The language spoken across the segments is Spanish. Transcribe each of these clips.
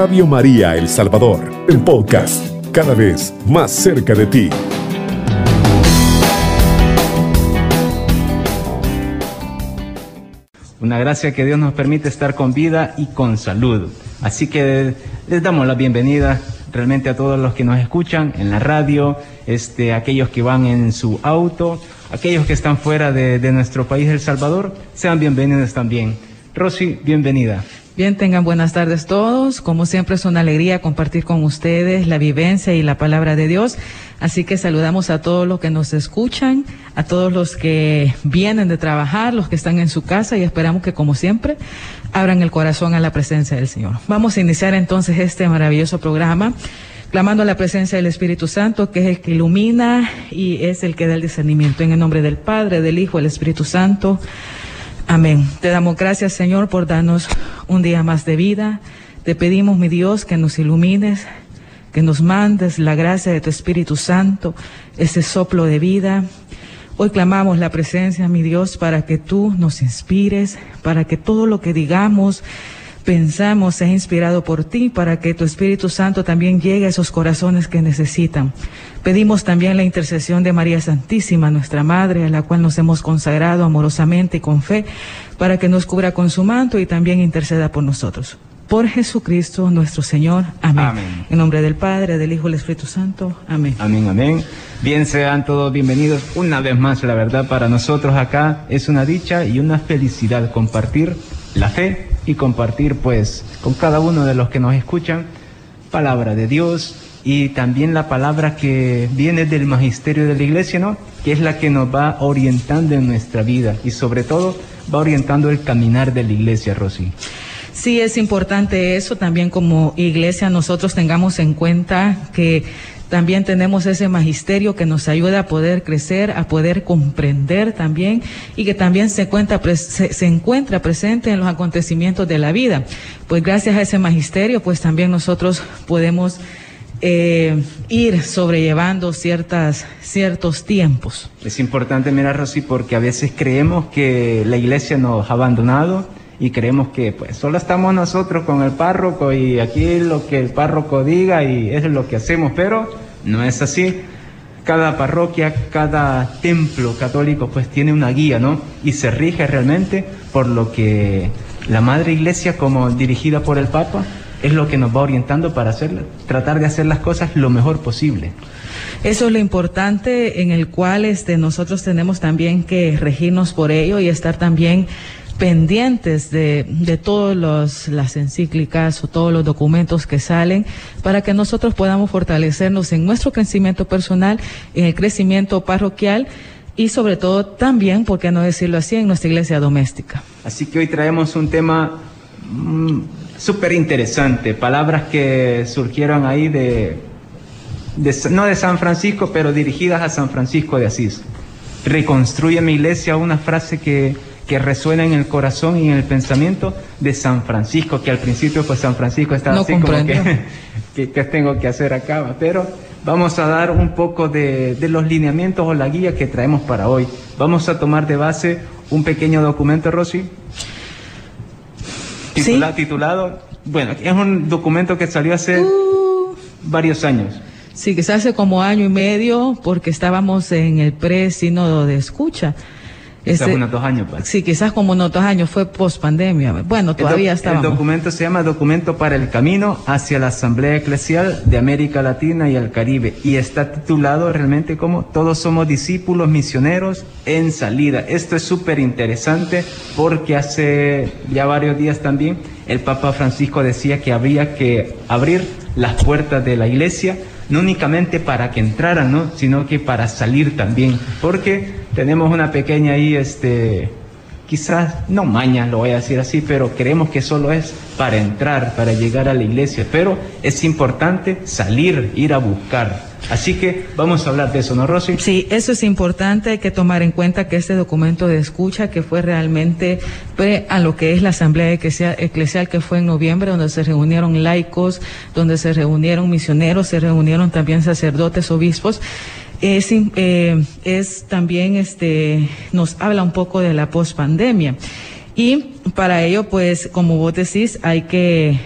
Radio María El Salvador, el podcast, cada vez más cerca de ti. Una gracia que Dios nos permite estar con vida y con salud. Así que les damos la bienvenida realmente a todos los que nos escuchan en la radio, este, aquellos que van en su auto, aquellos que están fuera de, de nuestro país, El Salvador, sean bienvenidos también. Rosy, bienvenida. Bien, tengan buenas tardes todos. Como siempre es una alegría compartir con ustedes la vivencia y la palabra de Dios. Así que saludamos a todos los que nos escuchan, a todos los que vienen de trabajar, los que están en su casa y esperamos que como siempre abran el corazón a la presencia del Señor. Vamos a iniciar entonces este maravilloso programa clamando la presencia del Espíritu Santo, que es el que ilumina y es el que da el discernimiento. En el nombre del Padre, del Hijo, del Espíritu Santo. Amén. Te damos gracias, Señor, por darnos un día más de vida. Te pedimos, mi Dios, que nos ilumines, que nos mandes la gracia de tu Espíritu Santo, ese soplo de vida. Hoy clamamos la presencia, mi Dios, para que tú nos inspires, para que todo lo que digamos, pensamos sea inspirado por ti, para que tu Espíritu Santo también llegue a esos corazones que necesitan. Pedimos también la intercesión de María Santísima, nuestra Madre, a la cual nos hemos consagrado amorosamente y con fe, para que nos cubra con su manto y también interceda por nosotros. Por Jesucristo nuestro Señor. Amén. Amén. En nombre del Padre, del Hijo y del Espíritu Santo. Amén. Amén, amén. Bien, sean todos bienvenidos una vez más. La verdad, para nosotros acá es una dicha y una felicidad compartir la fe y compartir, pues, con cada uno de los que nos escuchan, palabra de Dios y también la palabra que viene del magisterio de la iglesia, ¿no? Que es la que nos va orientando en nuestra vida y sobre todo va orientando el caminar de la iglesia, Rosy. Sí, es importante eso también como iglesia nosotros tengamos en cuenta que también tenemos ese magisterio que nos ayuda a poder crecer, a poder comprender también y que también se encuentra, se, se encuentra presente en los acontecimientos de la vida. Pues gracias a ese magisterio, pues también nosotros podemos eh, ir sobrellevando ciertas, ciertos tiempos. Es importante, mira, Rosy, porque a veces creemos que la iglesia nos ha abandonado y creemos que pues solo estamos nosotros con el párroco y aquí lo que el párroco diga y es lo que hacemos, pero no es así. Cada parroquia, cada templo católico pues tiene una guía, ¿no? Y se rige realmente por lo que la Madre Iglesia como dirigida por el Papa es lo que nos va orientando para hacer, tratar de hacer las cosas lo mejor posible. Eso es lo importante en el cual este, nosotros tenemos también que regirnos por ello y estar también pendientes de, de todas las encíclicas o todos los documentos que salen para que nosotros podamos fortalecernos en nuestro crecimiento personal, en el crecimiento parroquial y sobre todo también, por qué no decirlo así, en nuestra iglesia doméstica. Así que hoy traemos un tema mmm, súper interesante, palabras que surgieron ahí de, de, no de San Francisco, pero dirigidas a San Francisco de Asís. Reconstruye mi iglesia, una frase que que resuena en el corazón y en el pensamiento de San Francisco, que al principio pues San Francisco estaba No así comprendo. como que, que tengo que hacer acá, pero vamos a dar un poco de, de los lineamientos o la guía que traemos para hoy. Vamos a tomar de base un pequeño documento, Rosy, titula- titulado, bueno, es un documento que salió hace Uh. varios años. Sí, quizás hace como año y medio, porque estábamos en el pre-sínodo de escucha. Quizás Ese- unos dos años, pues. Sí, quizás como unos dos años, fue post pandemia. Bueno, El todavía El estábamos. documento se llama Documento para el Camino hacia la Asamblea Eclesial de América Latina y el Caribe y está titulado realmente como Todos somos discípulos misioneros en salida. Esto es súper interesante porque hace ya varios días también el Papa Francisco decía que habría que abrir las puertas de la iglesia no únicamente para que entraran, ¿no? sino que para salir también, porque tenemos una pequeña ahí, este, quizás no maña, lo voy a decir así, pero creemos que solo es para entrar, para llegar a la iglesia, pero es importante salir, ir a buscar. Así que vamos a hablar de eso, ¿no, Rosy? Sí, eso es importante, hay que tomar en cuenta que este documento de escucha, que fue realmente pre a lo que es la Asamblea Eclesia- Eclesial, que fue en noviembre, donde se reunieron laicos, donde se reunieron misioneros, se reunieron también sacerdotes, obispos, es, eh, es también, este, nos habla un poco de la pospandemia. Y para ello, pues, como vos decís, hay que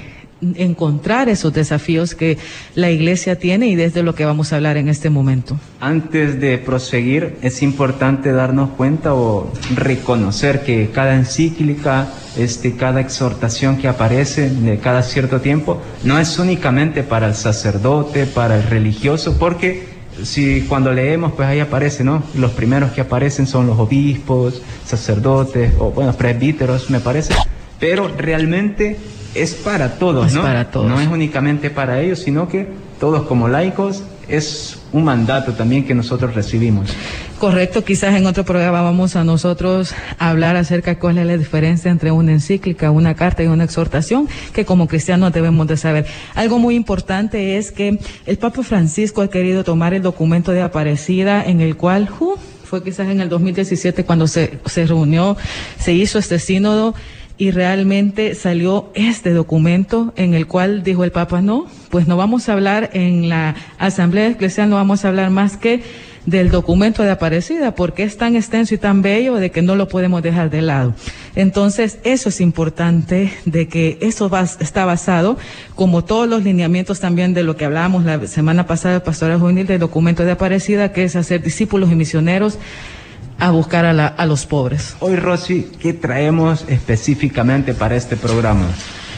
encontrar esos desafíos que la iglesia tiene y desde lo que vamos a hablar en este momento. Antes de proseguir, es importante darnos cuenta o reconocer que cada encíclica, este, cada exhortación que aparece de cada cierto tiempo, no es únicamente para el sacerdote, para el religioso, porque si cuando leemos, pues ahí aparece, ¿no? Los primeros que aparecen son los obispos, sacerdotes, o bueno, presbíteros, me parece, pero realmente es para todos, Es ¿no? para todos. No es únicamente para ellos, sino que todos como laicos es un mandato también que nosotros recibimos. Correcto, quizás en otro programa vamos a nosotros a hablar acerca de cuál es la diferencia entre una encíclica, una carta y una exhortación, que como cristianos debemos de saber. Algo muy importante es que el Papa Francisco ha querido tomar el documento de Aparecida en el cual, uh, fue quizás en el 2017 cuando se, se reunió, se hizo este sínodo y realmente salió este documento en el cual dijo el Papa, no, pues no vamos a hablar en la Asamblea Eclesial, no vamos a hablar más que del documento de Aparecida, porque es tan extenso y tan bello de que no lo podemos dejar de lado. Entonces, eso es importante, de que eso va- está basado, como todos los lineamientos también de lo que hablábamos la semana pasada, Pastoral Juvenil, del documento de Aparecida, que es hacer discípulos y misioneros a buscar a, la- a los pobres. Hoy, Rosy, ¿qué traemos específicamente para este programa?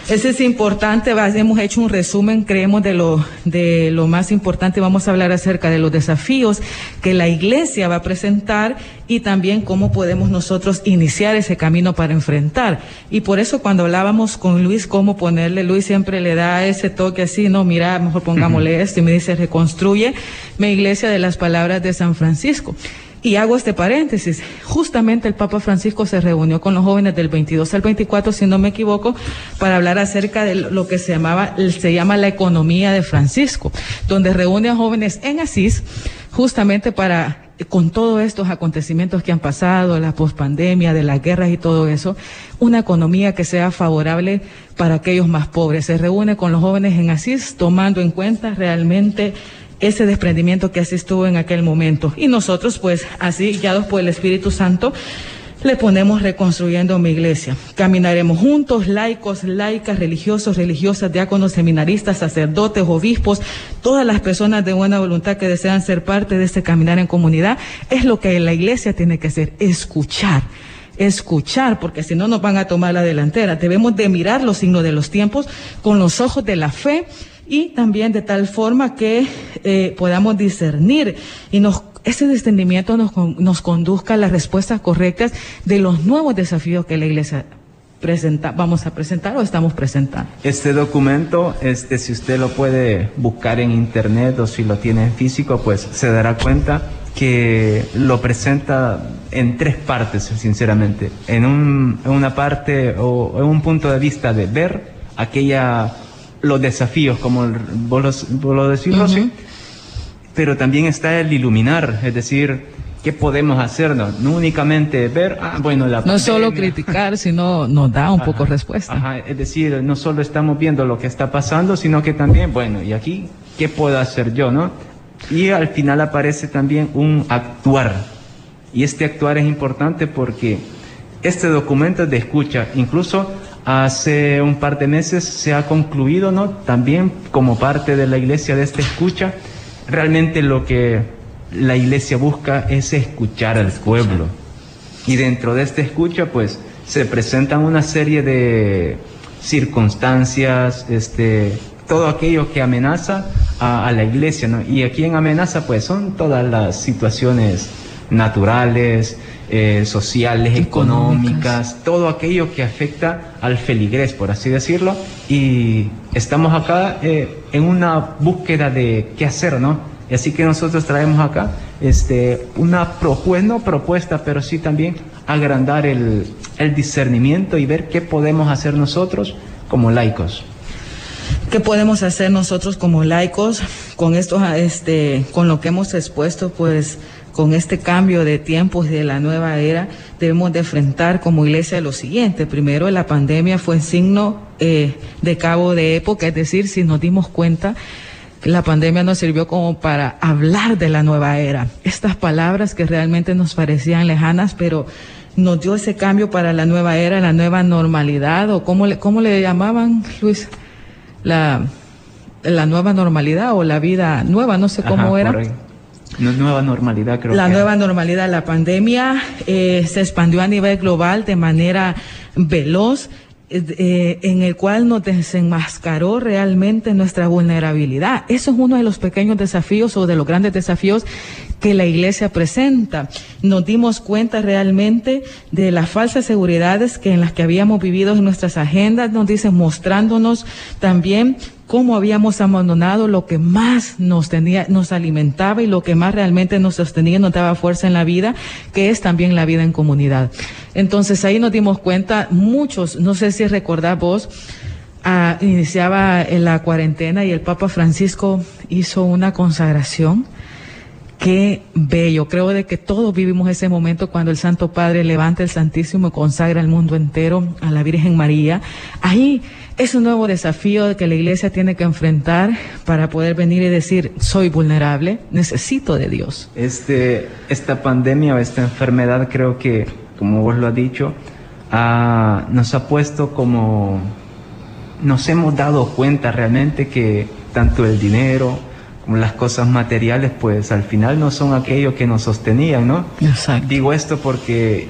Ese es importante, hemos hecho un resumen, creemos, de lo, de lo más importante. Vamos a hablar acerca de los desafíos que la iglesia va a presentar y también cómo podemos nosotros iniciar ese camino para enfrentar. Y por eso cuando hablábamos con Luis, cómo ponerle, Luis siempre le da ese toque así, no, mira, mejor pongámosle esto y me dice, reconstruye mi iglesia de las palabras de San Francisco. Y hago este paréntesis. Justamente el Papa Francisco se reunió con los jóvenes del 22 al 24, si no me equivoco, para hablar acerca de lo que se llamaba, se llama la economía de Francisco, donde reúne a jóvenes en Asís, justamente para, con todos estos acontecimientos que han pasado, la pospandemia, de las guerras y todo eso, una economía que sea favorable para aquellos más pobres. Se reúne con los jóvenes en Asís, tomando en cuenta realmente ese desprendimiento que así estuvo en aquel momento. Y nosotros, pues, así, guiados por el Espíritu Santo, le ponemos reconstruyendo mi iglesia. Caminaremos juntos, laicos, laicas, religiosos, religiosas, diáconos, seminaristas, sacerdotes, obispos, todas las personas de buena voluntad que desean ser parte de este caminar en comunidad. Es lo que la iglesia tiene que hacer, escuchar escuchar, porque si no nos van a tomar la delantera. Debemos de mirar los signos de los tiempos con los ojos de la fe y también de tal forma que eh, podamos discernir y nos ese discernimiento nos, nos conduzca a las respuestas correctas de los nuevos desafíos que la iglesia presenta, vamos a presentar o estamos presentando. Este documento, este, si usted lo puede buscar en internet o si lo tiene en físico, pues se dará cuenta que lo presenta en tres partes, sinceramente. En, un, en una parte o en un punto de vista de ver aquella, los desafíos, como el- vos, los- vos lo decís, Rosy, pero también está el iluminar, es decir, ¿qué podemos hacer? No, únicamente ver, ah, bueno, la No solo criticar, sino nos da un poco Ajá, respuesta. Ajá, es decir, no solo estamos viendo lo que está pasando, sino que también, bueno, y aquí, ¿qué puedo hacer yo, no? Y al final aparece también un actuar. Y este actuar es importante porque este documento es de escucha, incluso hace un par de meses se ha concluido, ¿no? También como parte de la iglesia de esta escucha, realmente lo que la iglesia busca es escuchar al pueblo. Y dentro de esta escucha, pues, se presentan una serie de circunstancias, este, todo aquello que amenaza a, a la iglesia. Y aquí en amenaza, pues, son todas las situaciones naturales, eh, sociales, Económicas. todo aquello que afecta al feligrés, por así decirlo. Y estamos acá eh, en una búsqueda de qué hacer, ¿no? Y así que nosotros traemos acá este, una propuesta, no propuesta, pero sí también agrandar el, el discernimiento y ver qué podemos hacer nosotros como laicos. ¿Qué podemos hacer nosotros como laicos con esto, este, con lo que hemos expuesto, pues, con este cambio de tiempos de la nueva era? Debemos de enfrentar como iglesia lo siguiente. Primero, la pandemia fue signo eh, de cabo de época, es decir, si nos dimos cuenta, la pandemia nos sirvió como para hablar de la nueva era. Estas palabras que realmente nos parecían lejanas, pero nos dio ese cambio para la nueva era, la nueva normalidad, o cómo le, cómo le llamaban, Luis la, la nueva normalidad o la vida nueva, no sé cómo era. Nueva normalidad, creo. La nueva normalidad, la pandemia eh, se expandió a nivel global de manera veloz eh, en el cual nos desenmascaró realmente nuestra vulnerabilidad. Eso es uno de los pequeños desafíos o de los grandes desafíos que la iglesia presenta. Nos dimos cuenta realmente de las falsas seguridades que en las que habíamos vivido en nuestras agendas, nos dicen mostrándonos también cómo habíamos abandonado lo que más nos tenía, nos alimentaba y lo que más realmente nos sostenía, nos daba fuerza en la vida, que es también la vida en comunidad. Entonces ahí nos dimos cuenta, muchos, no sé si recordás vos, ah, iniciaba la cuarentena y el Papa Francisco hizo una consagración Qué bello. Creo de que todos vivimos ese momento cuando el Santo Padre levanta el Santísimo y consagra el mundo entero a la Virgen María. Ahí es un nuevo desafío que la iglesia tiene que enfrentar para poder venir y decir, soy vulnerable, necesito de Dios. Este, esta pandemia o esta enfermedad creo que, como vos lo has dicho, nos ha puesto como, nos hemos dado cuenta realmente que tanto el dinero, las cosas materiales, pues al final no son aquello que nos sostenían, ¿no? Exacto. Digo esto porque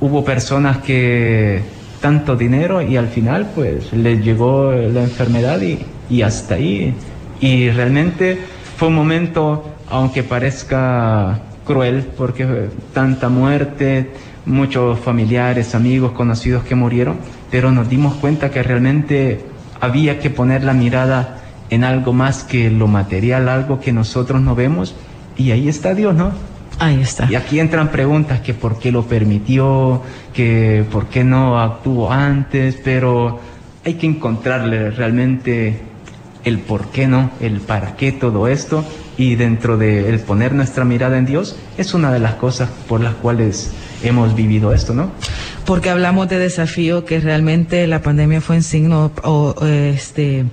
hubo personas que tanto dinero y al final pues les llegó la enfermedad y, y hasta ahí. Y realmente fue un momento, aunque parezca cruel, porque tanta muerte, muchos familiares, amigos, conocidos que murieron, pero nos dimos cuenta que realmente había que poner la mirada en algo más que lo material, algo que nosotros no vemos, y ahí está Dios, ¿no? Ahí está. Y aquí entran preguntas que por qué lo permitió, que por qué no actuó antes, pero hay que encontrarle realmente el por qué no, el para qué todo esto, y dentro de el poner nuestra mirada en Dios es una de las cosas por las cuales hemos vivido esto, ¿no? Porque hablamos de desafío que realmente la pandemia fue en signo o este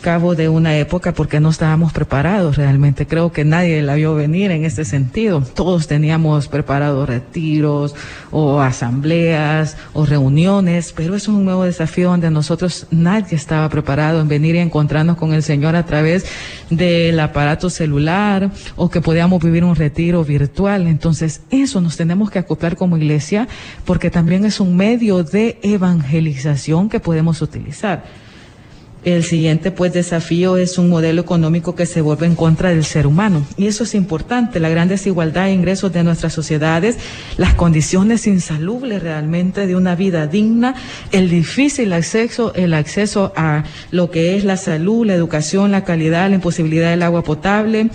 cabo de una época porque no estábamos preparados realmente. Creo que nadie la vio venir en este sentido. Todos teníamos preparados retiros o asambleas o reuniones, pero es un nuevo desafío donde nosotros nadie estaba preparado en venir y encontrarnos con el Señor a través del aparato celular o que podíamos vivir un retiro virtual. Entonces, eso nos tenemos que acoplar como iglesia porque también es un medio de evangelización que podemos utilizar. El siguiente pues desafío es un modelo económico que se vuelve en contra del ser humano. Y eso es importante, la gran desigualdad de ingresos de nuestras sociedades, las condiciones insalubres realmente de una vida digna, el difícil acceso, el acceso a lo que es la salud, la educación, la calidad, la imposibilidad del agua potable,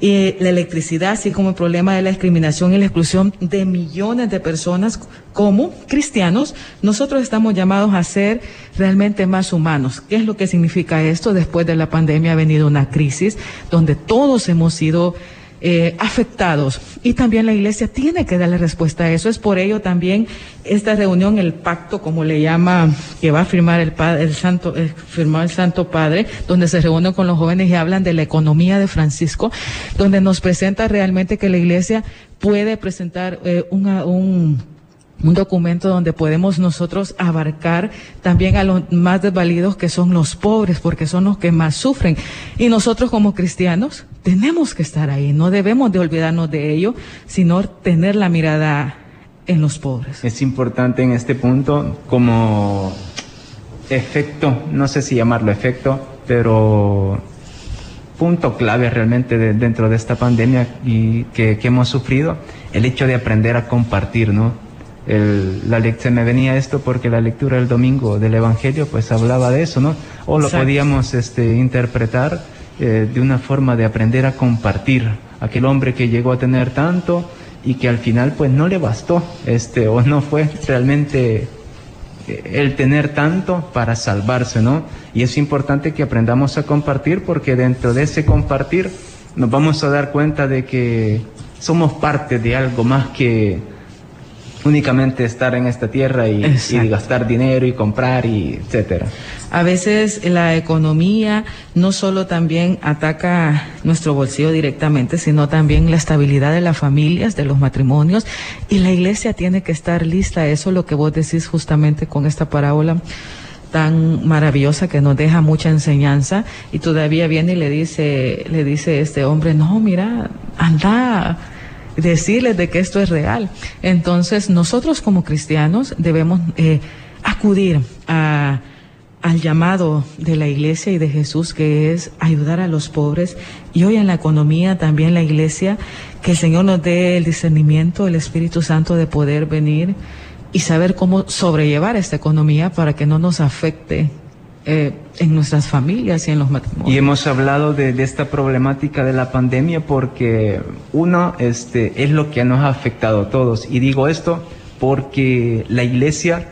y la electricidad, así como el problema de la discriminación y la exclusión de millones de personas como cristianos, nosotros estamos llamados a ser realmente más humanos. ¿Qué es lo que significa esto? Después de la pandemia ha venido una crisis donde todos hemos sido eh, afectados y también la iglesia tiene que darle respuesta a eso. Es por ello también esta reunión, el pacto, como le llama, que va a firmar el padre, el santo, eh, el Santo Padre, donde se reúnen con los jóvenes y hablan de la economía de Francisco, donde nos presenta realmente que la iglesia puede presentar eh, un un documento donde podemos nosotros abarcar también a los más desvalidos que son los pobres, porque son los que más sufren. Y nosotros como cristianos tenemos que estar ahí, no debemos de olvidarnos de ello, sino tener la mirada en los pobres. Es importante en este punto como efecto, no sé si llamarlo efecto, pero punto clave realmente dentro de esta pandemia y que, que hemos sufrido, el hecho de aprender a compartir, ¿no? la se me venía esto porque la lectura del domingo del Evangelio pues hablaba de eso, ¿no? O lo podíamos este, interpretar eh, de una forma de aprender a compartir. Aquel hombre que llegó a tener tanto y que al final pues no le bastó, este, o no fue realmente eh, el tener tanto para salvarse, ¿no? Y es importante que aprendamos a compartir porque dentro de ese compartir nos vamos a dar cuenta de que somos parte de algo más que únicamente estar en esta tierra y, gastar dinero y comprar y etcétera. A veces la economía no solo también ataca nuestro bolsillo directamente, sino también la estabilidad de las familias, de los matrimonios, y la iglesia tiene que estar lista. Eso es lo que vos decís justamente con esta parábola tan maravillosa que nos deja mucha enseñanza y todavía viene y le dice, le dice este hombre, no, mira, anda, decirles de que esto es real. Entonces, nosotros como cristianos debemos eh, acudir al llamado de la iglesia y de Jesús, que es ayudar a los pobres. Y hoy en la economía también la iglesia, que el Señor nos dé el discernimiento, el Espíritu Santo de poder venir y saber cómo sobrellevar esta economía para que no nos afecte eh, en nuestras familias y en los matrimonios. Y hemos hablado de, de, esta problemática de la pandemia porque uno este, es lo que nos ha afectado a todos. Y digo esto porque la iglesia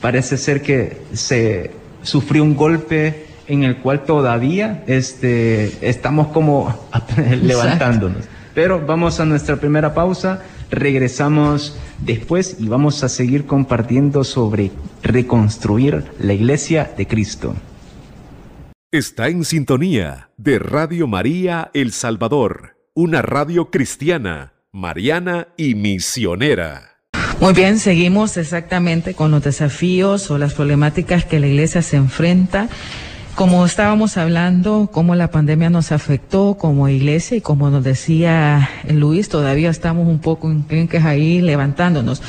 parece ser que se sufrió un golpe en el cual todavía este, estamos como levantándonos. Pero vamos a nuestra primera pausa, regresamos después y vamos a seguir compartiendo sobre reconstruir la iglesia de Cristo. Está en sintonía de Radio María El Salvador, una radio cristiana, mariana y misionera. Muy bien, seguimos exactamente con los desafíos o las problemáticas que la iglesia se enfrenta. Como estábamos hablando, cómo la pandemia nos afectó como iglesia y como nos decía Luis, todavía estamos un poco en que ahí levantándonos.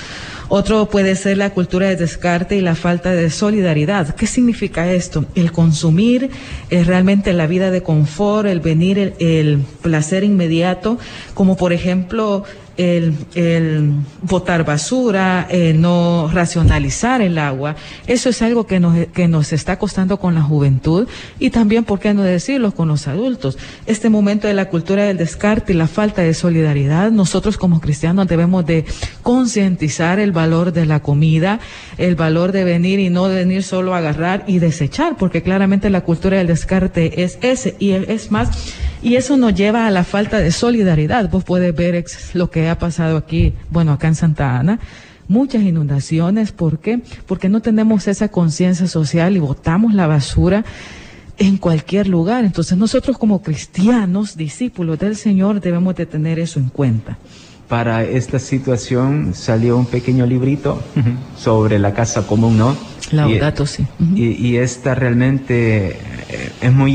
Otro puede ser la cultura de descarte y la falta de solidaridad. ¿Qué significa esto? El consumir es realmente la vida de confort, el venir, el, el placer inmediato, como por ejemplo el, botar basura, eh, no racionalizar el agua. Eso es algo que nos, que nos está costando con la juventud y también, ¿por qué no decirlo?, con los adultos. Este momento de la cultura del descarte y la falta de solidaridad, nosotros como cristianos debemos de concientizar el valor de la comida, el valor de venir y no venir solo a agarrar y desechar, porque claramente la cultura del descarte es ese y es más, y eso nos lleva a la falta de solidaridad. Vos puedes ver lo que ha pasado aquí, bueno, acá en Santa Ana, muchas inundaciones. ¿Por qué? Porque no tenemos esa conciencia social y botamos la basura en cualquier lugar. Entonces nosotros como cristianos, discípulos del Señor, debemos de tener eso en cuenta. Para esta situación salió un pequeño librito sobre la casa común, ¿no? Laudato, sí. Uh -huh. y, y esta realmente es muy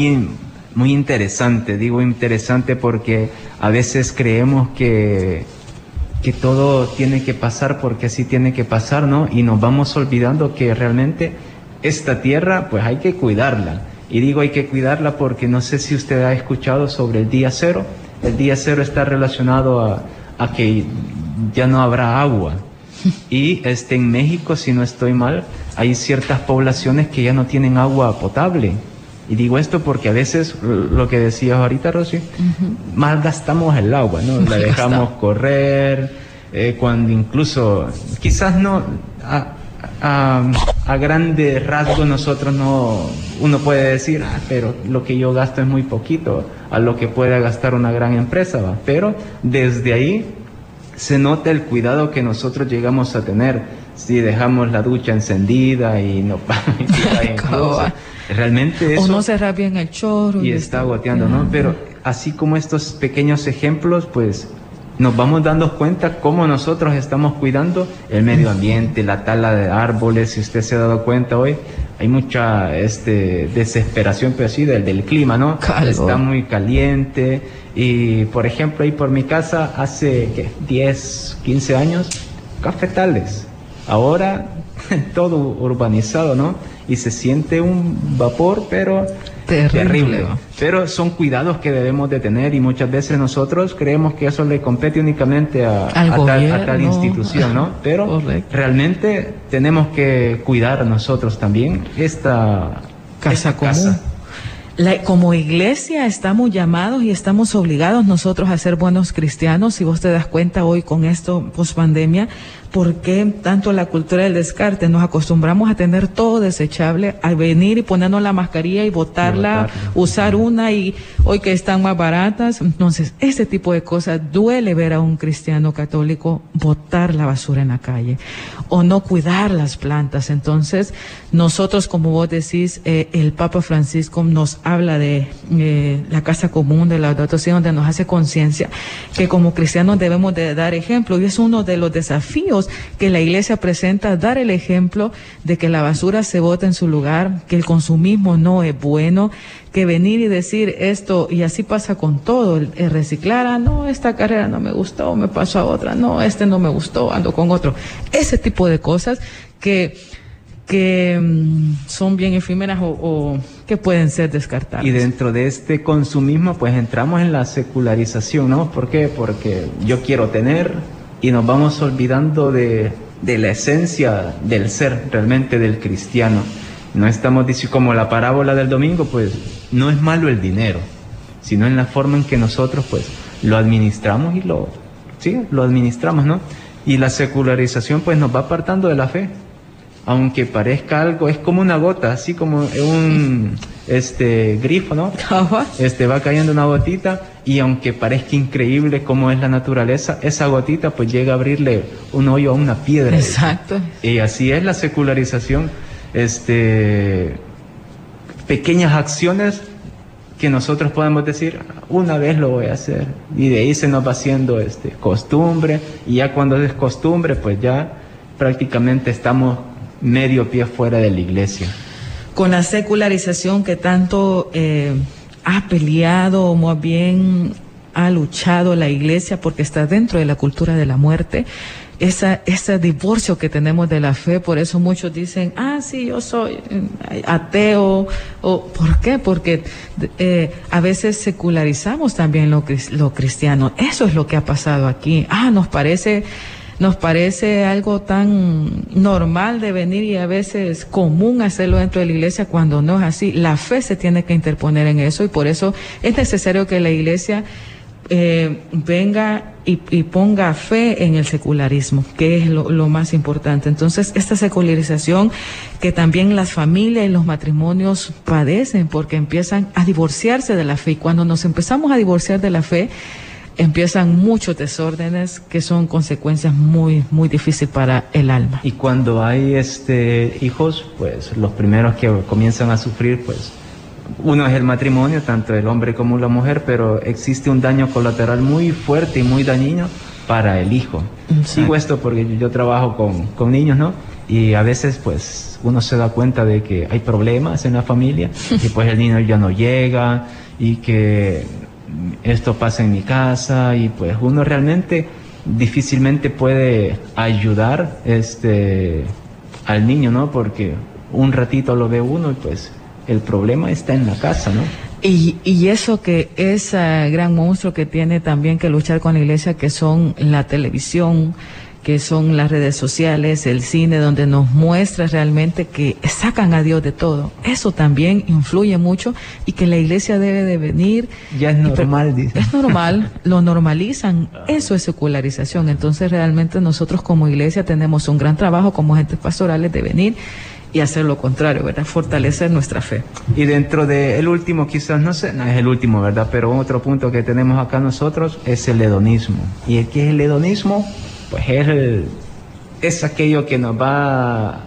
muy interesante. Digo interesante porque a veces creemos que, que todo tiene que pasar porque así tiene que pasar, ¿no? Y nos vamos olvidando que realmente esta tierra, pues hay que cuidarla. Y digo hay que cuidarla porque no sé si usted ha escuchado sobre el día cero. El día cero está relacionado a, a que ya no habrá agua. Y este, en México, si no estoy mal, hay ciertas poblaciones que ya no tienen agua potable. Y digo esto porque a veces, lo que decías ahorita, Rosy, uh -huh. malgastamos el agua, ¿no? La dejamos correr, eh, cuando incluso, quizás no, a, a, a grandes rasgos nosotros no, uno puede decir, ah, pero lo que yo gasto es muy poquito a lo que puede gastar una gran empresa, ¿va? Pero desde ahí se nota el cuidado que nosotros llegamos a tener si dejamos la ducha encendida y no realmente eso o no cerrar bien el chorro y está goteando no pero así como estos pequeños ejemplos pues nos vamos dando cuenta cómo nosotros estamos cuidando el medio ambiente la tala de árboles si usted se ha dado cuenta hoy hay mucha este desesperación pero así del, del clima no está muy caliente y por ejemplo ahí por mi casa hace ¿qué? 10 15 años cafetales. Ahora todo urbanizado, ¿no? Y se siente un vapor, pero terrible. terrible. Pero son cuidados que debemos de tener y muchas veces nosotros creemos que eso le compete únicamente a, a, gobierno. tal, a, tal, institución, ¿no? Pero Correcto. realmente tenemos que cuidar nosotros también esta casa esta común. Casa. La, como iglesia estamos llamados y estamos obligados nosotros a ser buenos cristianos. Si vos te das cuenta hoy con esto post pandemia, ¿por qué tanto la cultura del descarte? Nos acostumbramos a tener todo desechable, al venir y ponernos la mascarilla y botarla, usar una y hoy que están más baratas. Entonces, ese tipo de cosas duele ver a un cristiano católico botar la basura en la calle o no cuidar las plantas. Entonces, nosotros, como vos decís, eh, el Papa Francisco nos habla de eh, la casa común, de la dotación, donde nos hace conciencia que como cristianos debemos de dar ejemplo y es uno de los desafíos que la iglesia presenta, dar el ejemplo de que la basura se bota en su lugar, que el consumismo no es bueno, que venir y decir esto, y así pasa con todo, el, reciclar, ah, no, esta carrera no me gustó, me paso a otra, no, este no me gustó, ando con otro. Ese tipo de cosas que que mm, son bien efímeras o, que pueden ser descartadas. Y dentro de este consumismo, pues entramos en la secularización, ¿no? ¿Por qué? Porque yo quiero tener y nos vamos olvidando de, de la esencia del ser realmente del cristiano. No estamos diciendo, como la parábola del domingo, pues no es malo el dinero, sino en la forma en que nosotros, pues, lo administramos y lo, sí, lo administramos, ¿no? Y la secularización, pues, nos va apartando de la fe aunque parezca algo, es como una gota, así como un este grifo, ¿no? Este va cayendo una gotita y aunque parezca increíble como es la naturaleza, esa gotita pues llega a abrirle un hoyo a una piedra. Exacto. Y así es la secularización, este pequeñas acciones que nosotros podemos decir, una vez lo voy a hacer y de ahí se nos va haciendo este costumbre y ya cuando es costumbre pues ya prácticamente estamos medio pie fuera de la iglesia. Con la secularización que tanto eh, ha peleado, o más bien ha luchado la iglesia porque está dentro de la cultura de la muerte, esa, ese divorcio que tenemos de la fe, por eso muchos dicen, ah, sí, yo soy eh, ateo, o ¿por qué? Porque eh, a veces secularizamos también lo, lo cristiano. Eso es lo que ha pasado aquí. Ah, nos parece nos parece algo tan normal de venir y a veces común hacerlo dentro de la iglesia cuando no es así. La fe se tiene que interponer en eso y por eso es necesario que la iglesia eh, venga y, ponga fe en el secularismo, que es lo, lo, más importante. Entonces, esta secularización que también las familias y los matrimonios padecen porque empiezan a divorciarse de la fe y cuando nos empezamos a divorciar de la fe, empiezan muchos desórdenes que son consecuencias muy muy difíciles para el alma. Y cuando hay este hijos, pues los primeros que comienzan a sufrir, pues uno es el matrimonio, tanto el hombre como la mujer, pero existe un daño colateral muy fuerte y muy dañino para el hijo. Digo esto porque yo trabajo con, con niños, ¿no? Y a veces pues uno se da cuenta de que hay problemas en la familia y pues el niño ya no llega y que esto pasa en mi casa y pues uno realmente difícilmente puede ayudar este al niño, ¿no? Porque un ratito lo ve uno y pues el problema está en la casa, ¿no? Y, y eso que ese gran monstruo que tiene también que luchar con la iglesia, que son la televisión, que son las redes sociales, el cine, donde nos muestra realmente que sacan a Dios de todo. Eso también influye mucho y que la iglesia debe de venir. Ya es normal, dice. Es normal, lo normalizan. Eso es secularización. Entonces realmente nosotros como iglesia tenemos un gran trabajo como agentes pastorales de venir y hacer lo contrario, ¿verdad? Fortalecer nuestra fe. Y dentro del el último, quizás, no sé, no es el último, ¿verdad? Pero otro punto que tenemos acá nosotros es el hedonismo. ¿Y qué es el hedonismo? Pues es, es aquello que nos va,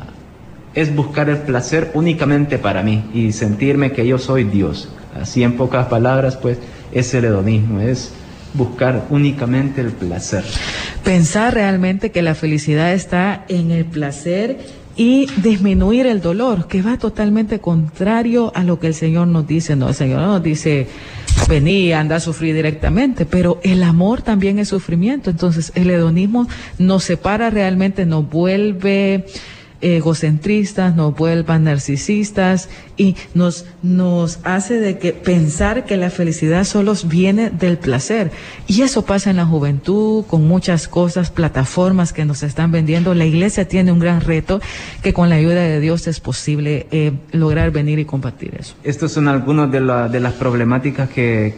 es buscar el placer únicamente para mí y sentirme que yo soy Dios. Así en pocas palabras, pues es el hedonismo, es buscar únicamente el placer. Pensar realmente que la felicidad está en el placer y disminuir el dolor, que va totalmente contrario a lo que el Señor nos dice. No, el Señor nos dice, vení, anda a sufrir directamente, pero el amor también es sufrimiento. Entonces, el hedonismo nos separa realmente, nos vuelve egocentristas, nos vuelvan narcisistas y nos, nos hace de que pensar que la felicidad solo viene del placer. Y eso pasa en la juventud, con muchas cosas, plataformas que nos están vendiendo. La iglesia tiene un gran reto que con la ayuda de Dios es posible eh, lograr venir y compartir eso. Estos son algunos de, la, de las problemáticas que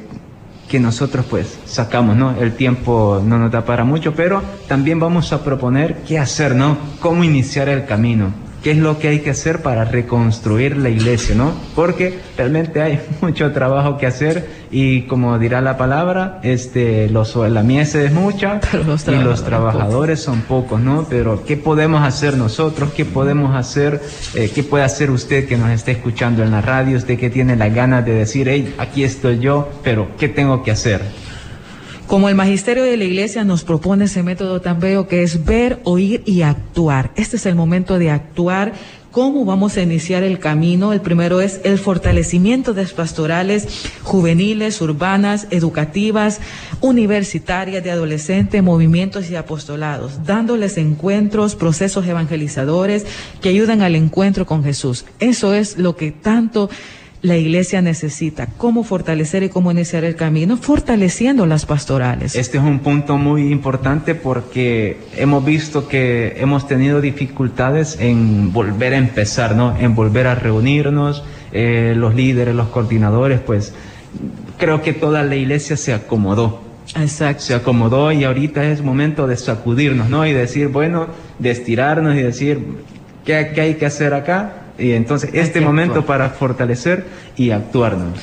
que nosotros pues sacamos, ¿no? El tiempo no nos da para mucho, pero también vamos a proponer qué hacer, ¿no? Cómo iniciar el camino qué es lo que hay que hacer para reconstruir la iglesia, ¿no? Porque realmente hay mucho trabajo que hacer y como dirá la palabra, este, los, la mies es mucha y los trabajadores son pocos, ¿no? Pero ¿qué podemos hacer nosotros? ¿Qué podemos hacer? Eh, ¿Qué puede hacer usted que nos esté escuchando en la radio? Usted que tiene la gana de decir, hey, aquí estoy yo, pero ¿qué tengo que hacer? Como el magisterio de la iglesia nos propone ese método tan bello que es ver, oír y actuar. Este es el momento de actuar cómo vamos a iniciar el camino. El primero es el fortalecimiento de pastorales juveniles, urbanas, educativas, universitarias, de adolescentes, movimientos y apostolados, dándoles encuentros, procesos evangelizadores que ayudan al encuentro con Jesús. Eso es lo que tanto la iglesia necesita, cómo fortalecer y cómo iniciar el camino, fortaleciendo las pastorales. Este es un punto muy importante porque hemos visto que hemos tenido dificultades en volver a empezar, ¿no? En volver a reunirnos, eh, los líderes, los coordinadores, pues creo que toda la iglesia se acomodó. Exacto. Se acomodó y ahorita es momento de sacudirnos, ¿no? Y decir, bueno, de estirarnos y decir, ¿qué, qué hay que hacer acá? Y entonces este momento para fortalecer y actuarnos.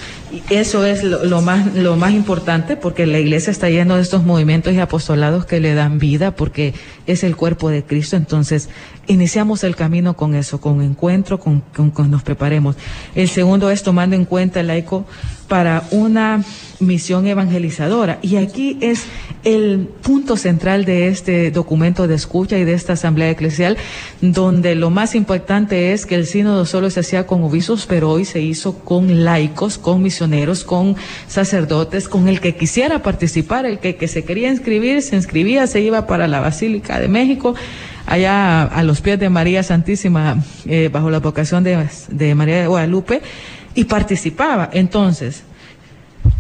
Eso es lo, lo, más, lo más importante porque la iglesia está lleno de estos movimientos y apostolados que le dan vida porque es el cuerpo de Cristo. Entonces iniciamos el camino con eso, con encuentro, con, con, nos preparemos. El segundo es tomando en cuenta el laico para una misión evangelizadora. Y aquí es el punto central de este documento de escucha y de esta asamblea eclesial, donde lo más importante es que el sínodo solo se hacía con obispos, pero hoy se hizo con laicos, con misioneros, con sacerdotes, con el que quisiera participar, el que, que se quería inscribir, se inscribía, se iba para la Basílica de México allá a los pies de María Santísima, eh, bajo la vocación de, de María de Guadalupe, y participaba. Entonces,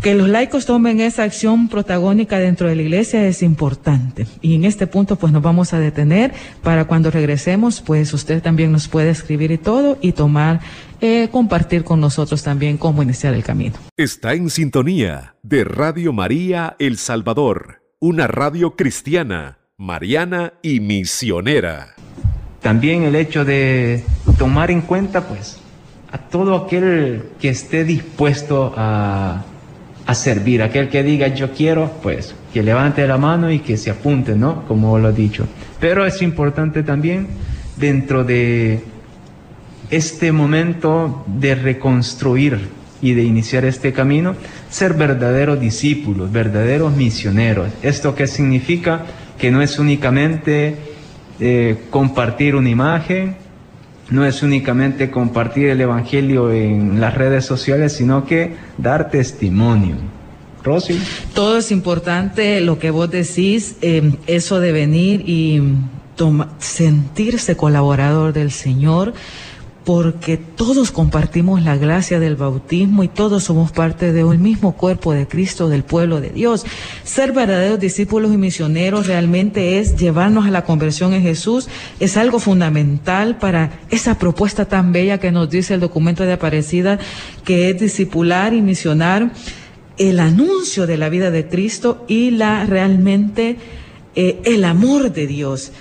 que los laicos tomen esa acción protagónica dentro de la iglesia es importante. Y en este punto pues nos vamos a detener para cuando regresemos pues usted también nos puede escribir y todo y tomar, eh, compartir con nosotros también cómo iniciar el camino. Está en sintonía de Radio María El Salvador, una radio cristiana, mariana y misionera. También el hecho de tomar en cuenta pues a todo aquel que esté dispuesto a a servir. Aquel que diga yo quiero, pues que levante la mano y que se apunte, ¿no? Como lo he dicho. Pero es importante también dentro de este momento de reconstruir y de iniciar este camino, ser verdaderos discípulos, verdaderos misioneros. ¿Esto qué significa? Que no es únicamente eh, compartir una imagen, no es únicamente compartir el Evangelio en las redes sociales, sino que dar testimonio. Rosy. Todo es importante, lo que vos decís, eh, eso de venir y sentirse colaborador del Señor, porque todos compartimos la gracia del bautismo y todos somos parte de un mismo cuerpo de Cristo, del pueblo de Dios. Ser verdaderos discípulos y misioneros realmente es llevarnos a la conversión en Jesús, es algo fundamental para esa propuesta tan bella que nos dice el documento de Aparecida, que es discipular y misionar el anuncio de la vida de Cristo y la realmente eh, el amor de Dios.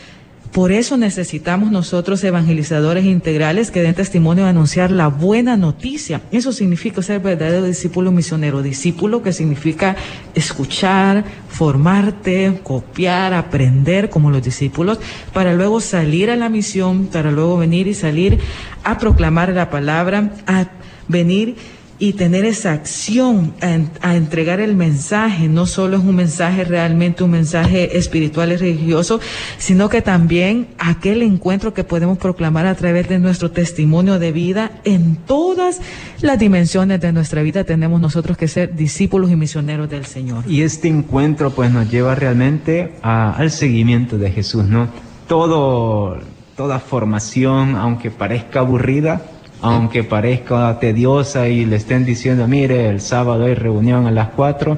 Por eso necesitamos nosotros evangelizadores integrales que den testimonio de anunciar la buena noticia. Eso significa ser verdadero discípulo misionero. Discípulo que significa escuchar, formarte, copiar, aprender como los discípulos, para luego salir a la misión, para luego venir y salir a proclamar la palabra, a venir y tener esa acción a, entregar el mensaje, no solo es un mensaje realmente un mensaje espiritual y religioso, sino que también aquel encuentro que podemos proclamar a través de nuestro testimonio de vida en todas las dimensiones de nuestra vida tenemos nosotros que ser discípulos y misioneros del Señor. Y este encuentro pues nos lleva realmente al seguimiento de Jesús, ¿no? Todo, toda formación, aunque parezca aburrida, aunque parezca tediosa y le estén diciendo, mire, el sábado hay reunión a las 4,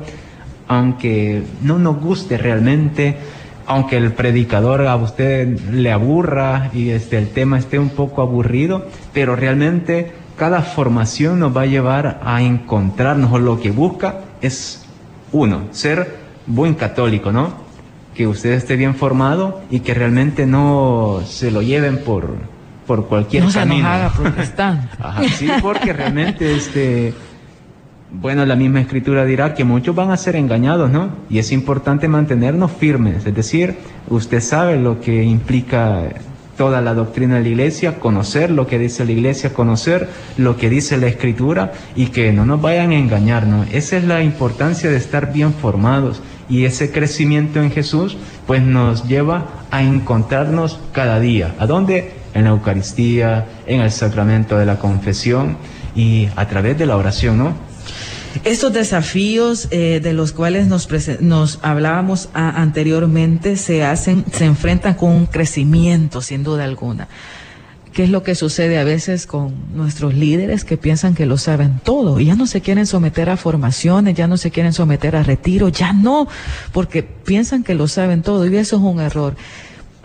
aunque no nos guste realmente, aunque el predicador a usted le aburra y este, el tema esté un poco aburrido, pero realmente cada formación nos va a llevar a encontrarnos, o lo que busca es, uno, ser buen católico, ¿no? Que usted esté bien formado y que realmente no se lo lleven por, por cualquier no camino. Se haga protestante. Ajá, sí, porque realmente este bueno, la misma escritura dirá que muchos van a ser engañados, ¿no? Y es importante mantenernos firmes, es decir, usted sabe lo que implica toda la doctrina de la iglesia, conocer lo que dice la iglesia, conocer lo que dice la escritura y que no nos vayan a engañar, ¿no? Esa es la importancia de estar bien formados Y ese crecimiento en Jesús pues nos lleva a encontrarnos cada día. ¿A dónde? En la Eucaristía, en el sacramento de la confesión y a través de la oración, ¿no? Estos desafíos eh, de los cuales nos, nos hablábamos anteriormente se hacen, se enfrentan con un crecimiento, sin duda alguna. ¿Qué es lo que sucede a veces con nuestros líderes que piensan que lo saben todo ya no se quieren someter a formaciones, ya no se quieren someter a retiro, ya no, porque piensan que lo saben todo y eso es un error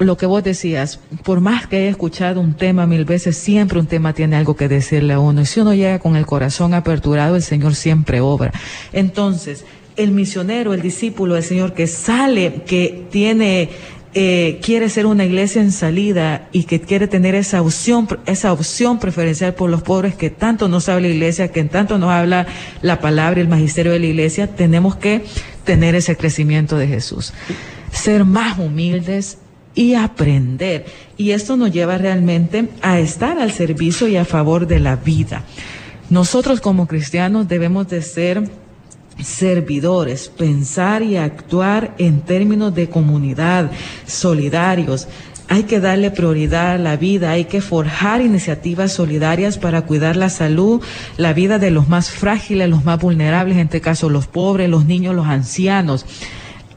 lo que vos decías, por más que haya escuchado un tema mil veces, siempre un tema tiene algo que decirle a uno. Y si uno llega con el corazón aperturado, el Señor siempre obra. Entonces, el misionero, el discípulo del Señor que sale, que tiene, eh, quiere ser una iglesia en salida y que quiere tener esa opción, esa opción preferencial por los pobres que tanto nos habla la iglesia, que en tanto nos habla la palabra y el magisterio de la iglesia, tenemos que tener ese crecimiento de Jesús. Ser más humildes, y aprender. Y esto nos lleva realmente a estar al servicio y a favor de la vida. Nosotros como cristianos debemos de ser servidores, pensar y actuar en términos de comunidad, solidarios. Hay que darle prioridad a la vida, hay que forjar iniciativas solidarias para cuidar la salud, la vida de los más frágiles, los más vulnerables, en este caso los pobres, los niños, los ancianos.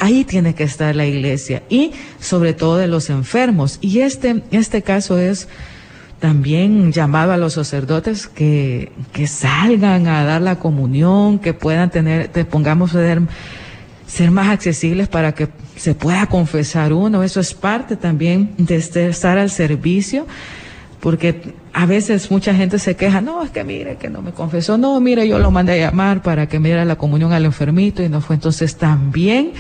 Ahí tiene que estar la iglesia y sobre todo de los enfermos. Y este, este caso es también llamado a los sacerdotes que, que salgan a dar la comunión, que puedan tener, te pongamos ser, ser más accesibles para que se pueda confesar uno. Eso es parte también de este, estar al servicio, porque a veces mucha gente se queja, no, es que mire, que no me confesó, no, mire, yo lo mandé a llamar para que me diera la comunión al enfermito y no fue. Entonces también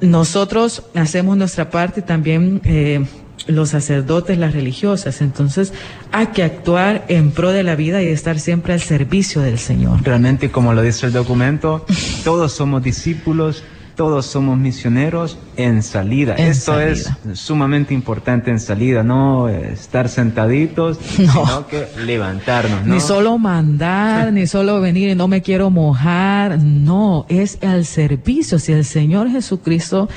nosotros hacemos nuestra parte también eh, los sacerdotes, las religiosas. Entonces hay que actuar en pro de la vida y estar siempre al servicio del Señor. Realmente, como lo dice el documento, todos somos discípulos todos somos misioneros en salida. Esto es sumamente importante en salida, no estar sentaditos, sino que levantarnos. Ni solo mandar, ni solo venir y no me quiero mojar, no, es al servicio. Si el Señor Jesucristo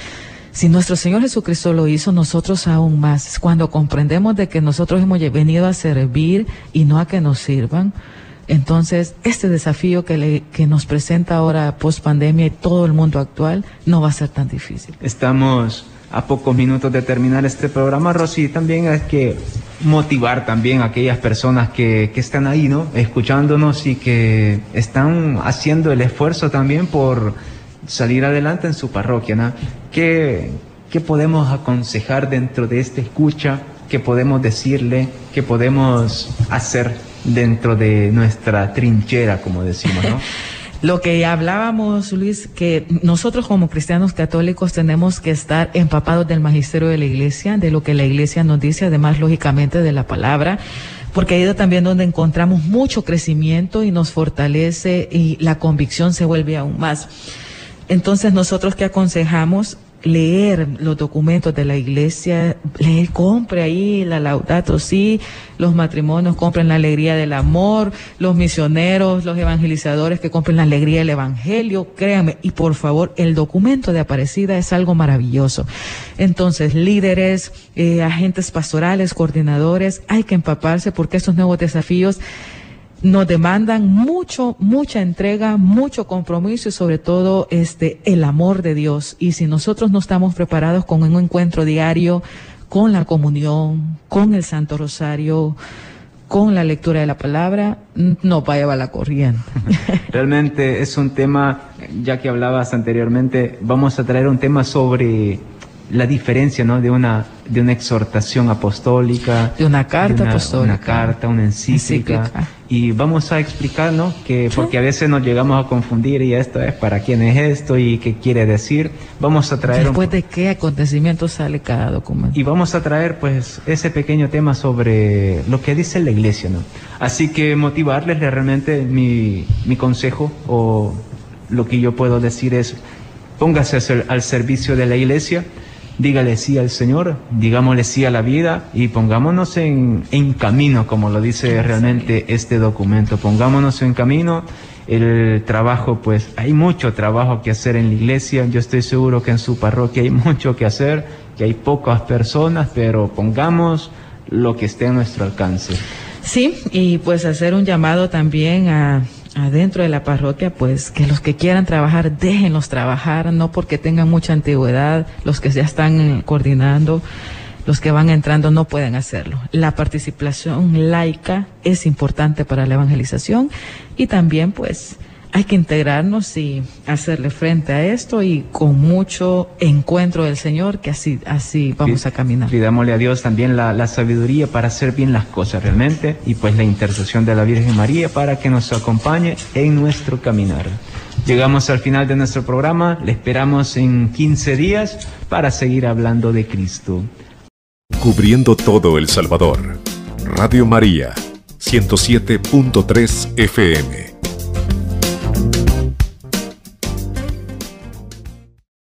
si nuestro Señor Jesucristo lo hizo, nosotros aún más. Cuando comprendemos de que nosotros hemos venido a servir y no a que nos sirvan, entonces, este desafío que, le, que nos presenta ahora post pandemia y todo el mundo actual no va a ser tan difícil. Estamos a pocos minutos de terminar este programa, Rosy. También hay que motivar también a aquellas personas que, que están ahí, ¿no? Escuchándonos y que están haciendo el esfuerzo también por salir adelante en su parroquia, ¿no? ¿Qué, qué podemos aconsejar dentro de esta escucha? ¿Qué podemos decirle? ¿Qué podemos hacer dentro de nuestra trinchera, como decimos, ¿no? Lo que hablábamos, Luis, que nosotros como cristianos católicos tenemos que estar empapados del magisterio de la iglesia, de lo que la iglesia nos dice, además, lógicamente, de la palabra, porque ahí es también donde encontramos mucho crecimiento y nos fortalece y la convicción se vuelve aún más. Entonces, nosotros que aconsejamos leer los documentos de la iglesia, leer, compre ahí la Laudato Si, los matrimonios compren la alegría del amor, los misioneros, los evangelizadores que compren la alegría del evangelio, créanme, y por favor, el documento de Aparecida es algo maravilloso. Entonces, líderes, eh, agentes pastorales, coordinadores, hay que empaparse porque estos nuevos desafíos nos demandan mucho, mucha entrega, mucho compromiso y sobre todo este, el amor de Dios. Y si nosotros no estamos preparados con un encuentro diario, con la comunión, con el Santo Rosario, con la lectura de la palabra, no va a llevar la corriente. Realmente es un tema, ya que hablabas anteriormente, vamos a traer un tema sobre la diferencia ¿no? de, una, de una exhortación apostólica, de una carta apostólica, una carta, una encíclica, Y vamos a explicar, ¿no? Que, porque a veces nos llegamos a confundir y esto es para quién es esto y qué quiere decir. Vamos a traer. Después de qué acontecimiento sale cada documento. Y vamos a traer, pues, ese pequeño tema sobre lo que dice la iglesia, ¿no? Así que motivarles realmente mi, mi consejo o lo que yo puedo decir es póngase al servicio de la iglesia dígale sí al Señor, digámosle sí a la vida y pongámonos en, en camino, como lo dice realmente este documento, pongámonos en camino el trabajo, pues hay mucho trabajo que hacer en la iglesia. Yo estoy seguro que en su parroquia hay mucho que hacer, que hay pocas personas, pero pongamos lo que esté a nuestro alcance. Sí, y pues hacer un llamado también a adentro de la parroquia, pues que los que quieran trabajar, déjenlos trabajar, no porque tengan mucha antigüedad, los que ya están coordinando, los que van entrando no pueden hacerlo. La participación laica es importante para la evangelización y también pues hay que integrarnos y hacerle frente a esto y con mucho encuentro del Señor, que así, así vamos a caminar. Pidámosle a Dios también la, la, sabiduría para hacer bien las cosas realmente y pues la intercesión de la Virgen María para que nos acompañe en nuestro caminar. Llegamos al final de nuestro programa, le esperamos en 15 días para seguir hablando de Cristo. Cubriendo todo El Salvador. Radio María, 107.3 FM.